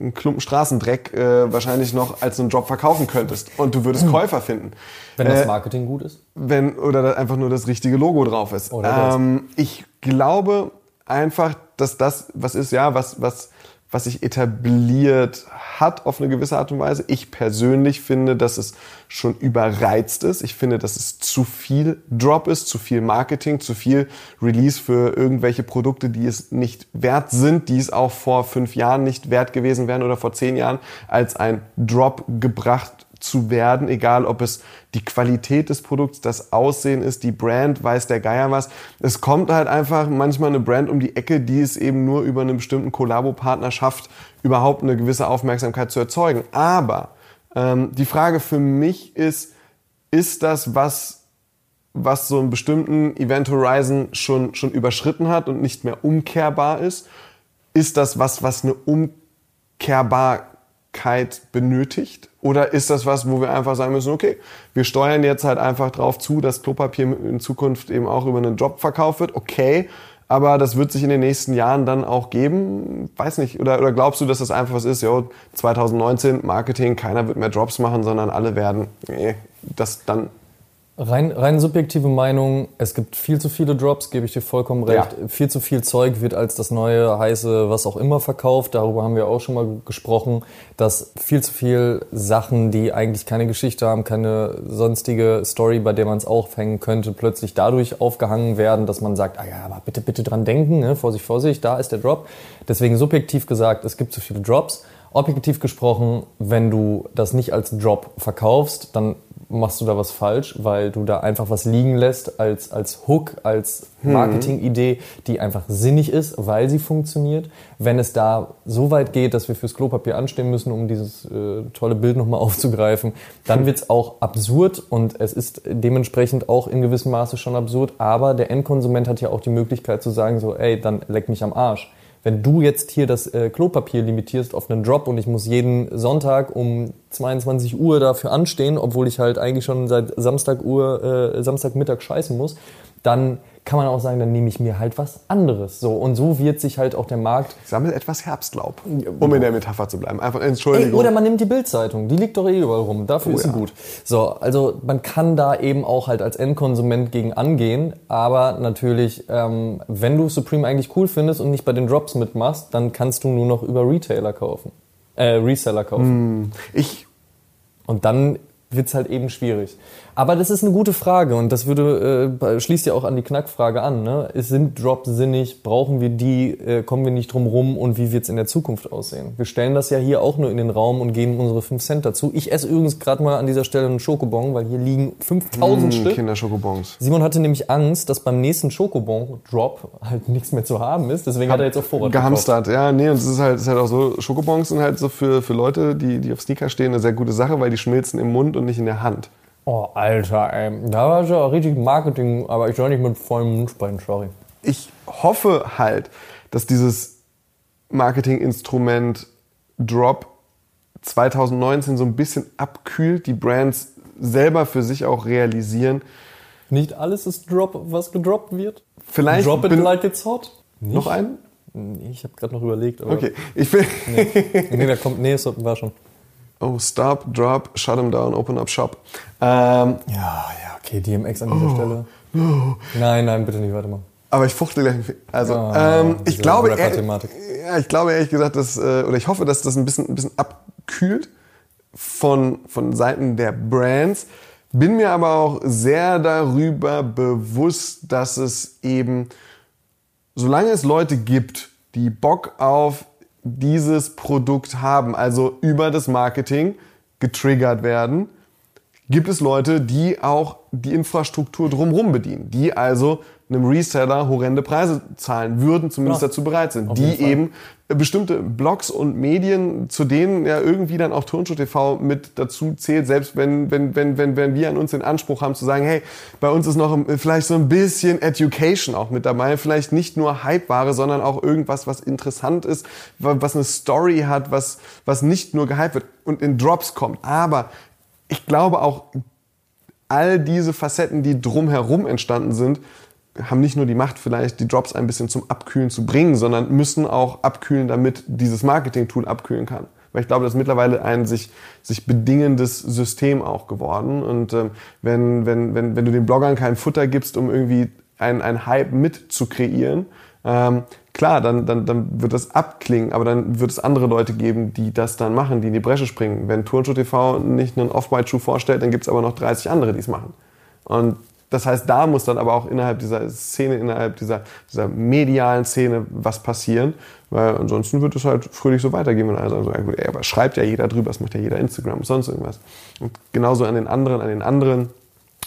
einen Klumpen Straßendreck äh, wahrscheinlich noch als einen Job verkaufen könntest und du würdest hm. Käufer finden. Wenn das äh, Marketing gut ist? Wenn, oder einfach nur das richtige Logo drauf ist. Oder ähm, ich glaube einfach, dass das was ist, ja, was, was was sich etabliert hat auf eine gewisse Art und Weise. Ich persönlich finde, dass es schon überreizt ist. Ich finde, dass es zu viel Drop ist, zu viel Marketing, zu viel Release für irgendwelche Produkte, die es nicht wert sind, die es auch vor fünf Jahren nicht wert gewesen wären oder vor zehn Jahren als ein Drop gebracht zu werden, egal ob es die Qualität des Produkts, das Aussehen ist, die Brand, weiß der Geier was. Es kommt halt einfach manchmal eine Brand um die Ecke, die es eben nur über einen bestimmten Kollabo-Partner schafft, überhaupt eine gewisse Aufmerksamkeit zu erzeugen. Aber ähm, die Frage für mich ist, ist das, was was so einen bestimmten Event Horizon schon, schon überschritten hat und nicht mehr umkehrbar ist? Ist das was, was eine Umkehrbarkeit benötigt? Oder ist das was, wo wir einfach sagen müssen, okay, wir steuern jetzt halt einfach drauf zu, dass Klopapier in Zukunft eben auch über einen Job verkauft wird? Okay, aber das wird sich in den nächsten Jahren dann auch geben. Weiß nicht. Oder, oder glaubst du, dass das einfach was ist? Jo, 2019 Marketing, keiner wird mehr Drops machen, sondern alle werden nee, das dann Rein, rein subjektive Meinung, es gibt viel zu viele Drops, gebe ich dir vollkommen recht. Ja. Viel zu viel Zeug wird als das neue, heiße, was auch immer verkauft. Darüber haben wir auch schon mal gesprochen, dass viel zu viel Sachen, die eigentlich keine Geschichte haben, keine sonstige Story, bei der man es aufhängen könnte, plötzlich dadurch aufgehangen werden, dass man sagt, ah ja, aber bitte, bitte dran denken, ne? Vorsicht, Vorsicht, da ist der Drop. Deswegen subjektiv gesagt, es gibt zu viele Drops. Objektiv gesprochen, wenn du das nicht als Drop verkaufst, dann machst du da was falsch, weil du da einfach was liegen lässt als, als Hook, als hm. Marketingidee, die einfach sinnig ist, weil sie funktioniert. Wenn es da so weit geht, dass wir fürs Klopapier anstehen müssen, um dieses äh, tolle Bild nochmal [LAUGHS] aufzugreifen, dann wird's auch absurd und es ist dementsprechend auch in gewissem Maße schon absurd, aber der Endkonsument hat ja auch die Möglichkeit zu sagen so, ey, dann leck mich am Arsch wenn du jetzt hier das äh, Klopapier limitierst auf einen Drop und ich muss jeden Sonntag um 22 Uhr dafür anstehen, obwohl ich halt eigentlich schon seit Samstag Uhr, äh, Samstagmittag scheißen muss, dann kann man auch sagen, dann nehme ich mir halt was anderes. So und so wird sich halt auch der Markt. Ich sammle etwas Herbstlaub, um in der Metapher zu bleiben. Einfach Entschuldigung. Ey, oder man nimmt die Bildzeitung, die liegt doch eh überall rum. Dafür oh, ist sie ja. gut. So, also man kann da eben auch halt als Endkonsument gegen angehen, aber natürlich, ähm, wenn du Supreme eigentlich cool findest und nicht bei den Drops mitmachst, dann kannst du nur noch über Retailer kaufen, äh, Reseller kaufen. Hm. Ich und dann wird's halt eben schwierig. Aber das ist eine gute Frage und das würde äh, schließt ja auch an die Knackfrage an. Ne? Sind Drops sinnig? Brauchen wir die? Äh, kommen wir nicht drum rum? Und wie wird's in der Zukunft aussehen? Wir stellen das ja hier auch nur in den Raum und geben unsere 5 Cent dazu. Ich esse übrigens gerade mal an dieser Stelle einen Schokobon, weil hier liegen 5000 mmh, Stück. Kinderschokobons. Simon hatte nämlich Angst, dass beim nächsten Schokobon-Drop halt nichts mehr zu haben ist. Deswegen hat, hat er jetzt auf Vorrat Gehamstert, gekauft. ja. Nee, und es ist halt, ist halt auch so, Schokobons sind halt so für, für Leute, die, die auf Sneaker stehen, eine sehr gute Sache, weil die schmilzen im Mund und nicht in der Hand. Oh, Alter, ey. Da war ja richtig Marketing, aber ich soll nicht mit vollem Mund sprechen, sorry. Ich hoffe halt, dass dieses Marketinginstrument Drop 2019 so ein bisschen abkühlt, die Brands selber für sich auch realisieren. Nicht alles ist Drop, was gedroppt wird. Vielleicht Drop it like it's hot. Nicht? Noch einen? Ich habe gerade noch überlegt. Aber okay, ich will. nee. nee, da kommt. Nee, es war schon. Oh, stop, drop, shut him down, open up shop. Ähm, ja, ja, okay, DMX an dieser oh, Stelle. No. Nein, nein, bitte nicht, warte mal. Aber ich fuchte gleich. Also, oh, ähm, ich glaube, ja, ich glaube ehrlich gesagt, dass, äh, oder ich hoffe, dass das ein bisschen, ein bisschen abkühlt von, von Seiten der Brands. Bin mir aber auch sehr darüber bewusst, dass es eben, solange es Leute gibt, die Bock auf dieses Produkt haben, also über das Marketing getriggert werden, gibt es Leute, die auch die Infrastruktur drumherum bedienen, die also einem Reseller horrende Preise zahlen würden, zumindest ja, dazu bereit sind, die eben bestimmte Blogs und Medien, zu denen ja irgendwie dann auch Turnschuh TV mit dazu zählt, selbst wenn, wenn, wenn, wenn, wenn wir an uns den Anspruch haben zu sagen, hey, bei uns ist noch vielleicht so ein bisschen Education auch mit dabei, vielleicht nicht nur Hypeware, sondern auch irgendwas, was interessant ist, was eine Story hat, was, was nicht nur gehypt wird und in Drops kommt. Aber ich glaube auch, all diese Facetten, die drumherum entstanden sind, haben nicht nur die Macht, vielleicht die Drops ein bisschen zum Abkühlen zu bringen, sondern müssen auch abkühlen, damit dieses Marketing-Tool abkühlen kann. Weil ich glaube, das ist mittlerweile ein sich, sich bedingendes System auch geworden. Und ähm, wenn, wenn, wenn, wenn du den Bloggern kein Futter gibst, um irgendwie ein, ein Hype mit zu kreieren, ähm, klar, dann, dann, dann wird das abklingen, aber dann wird es andere Leute geben, die das dann machen, die in die Bresche springen. Wenn Turnschuh TV nicht einen Off-White-Schuh vorstellt, dann gibt es aber noch 30 andere, die es machen. Und das heißt, da muss dann aber auch innerhalb dieser Szene, innerhalb dieser, dieser medialen Szene was passieren, weil ansonsten wird es halt fröhlich so weitergehen, wenn alle sagen, so, ey, aber schreibt ja jeder drüber, das macht ja jeder Instagram und sonst irgendwas. Und genauso an den anderen, an den anderen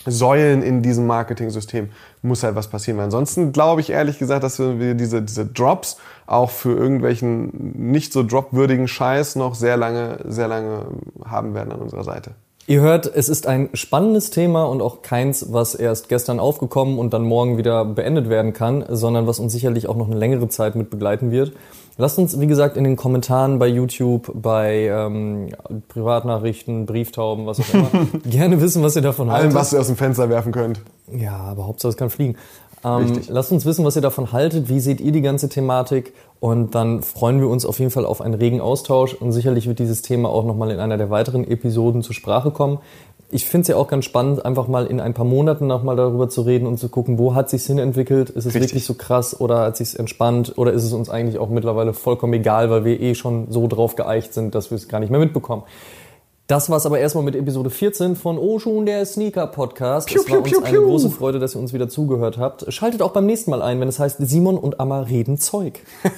Säulen in diesem Marketing-System muss halt was passieren. Weil ansonsten glaube ich ehrlich gesagt, dass wir diese, diese Drops auch für irgendwelchen nicht so dropwürdigen Scheiß noch sehr lange, sehr lange haben werden an unserer Seite. Ihr hört, es ist ein spannendes Thema und auch keins, was erst gestern aufgekommen und dann morgen wieder beendet werden kann, sondern was uns sicherlich auch noch eine längere Zeit mit begleiten wird. Lasst uns, wie gesagt, in den Kommentaren bei YouTube, bei ähm, Privatnachrichten, Brieftauben, was auch immer, [LAUGHS] gerne wissen, was ihr davon haltet. Allem, was ihr aus dem Fenster werfen könnt. Ja, aber Hauptsache es kann fliegen. Ähm, lasst uns wissen, was ihr davon haltet. Wie seht ihr die ganze Thematik? Und dann freuen wir uns auf jeden Fall auf einen regen Austausch. Und sicherlich wird dieses Thema auch nochmal in einer der weiteren Episoden zur Sprache kommen. Ich finde es ja auch ganz spannend, einfach mal in ein paar Monaten nochmal darüber zu reden und zu gucken, wo hat sich's hinentwickelt? Ist es Richtig. wirklich so krass oder hat sich's entspannt? Oder ist es uns eigentlich auch mittlerweile vollkommen egal, weil wir eh schon so drauf geeicht sind, dass wir es gar nicht mehr mitbekommen? Das war's aber erstmal mit Episode 14 von Oshun, der Sneaker Podcast. Piu, es war piu, piu, uns eine piu. große Freude, dass ihr uns wieder zugehört habt. Schaltet auch beim nächsten Mal ein, wenn es heißt Simon und Amma reden Zeug. [LAUGHS]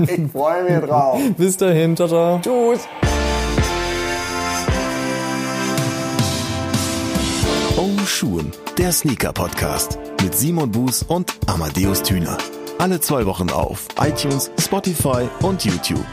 Ich freue mich drauf. [LAUGHS] Bis dahin, ciao, ciao. Tschüss. Oh Schuhen, der Sneaker-Podcast mit Simon Buß und Amadeus Thüner. Alle zwei Wochen auf iTunes, Spotify und YouTube.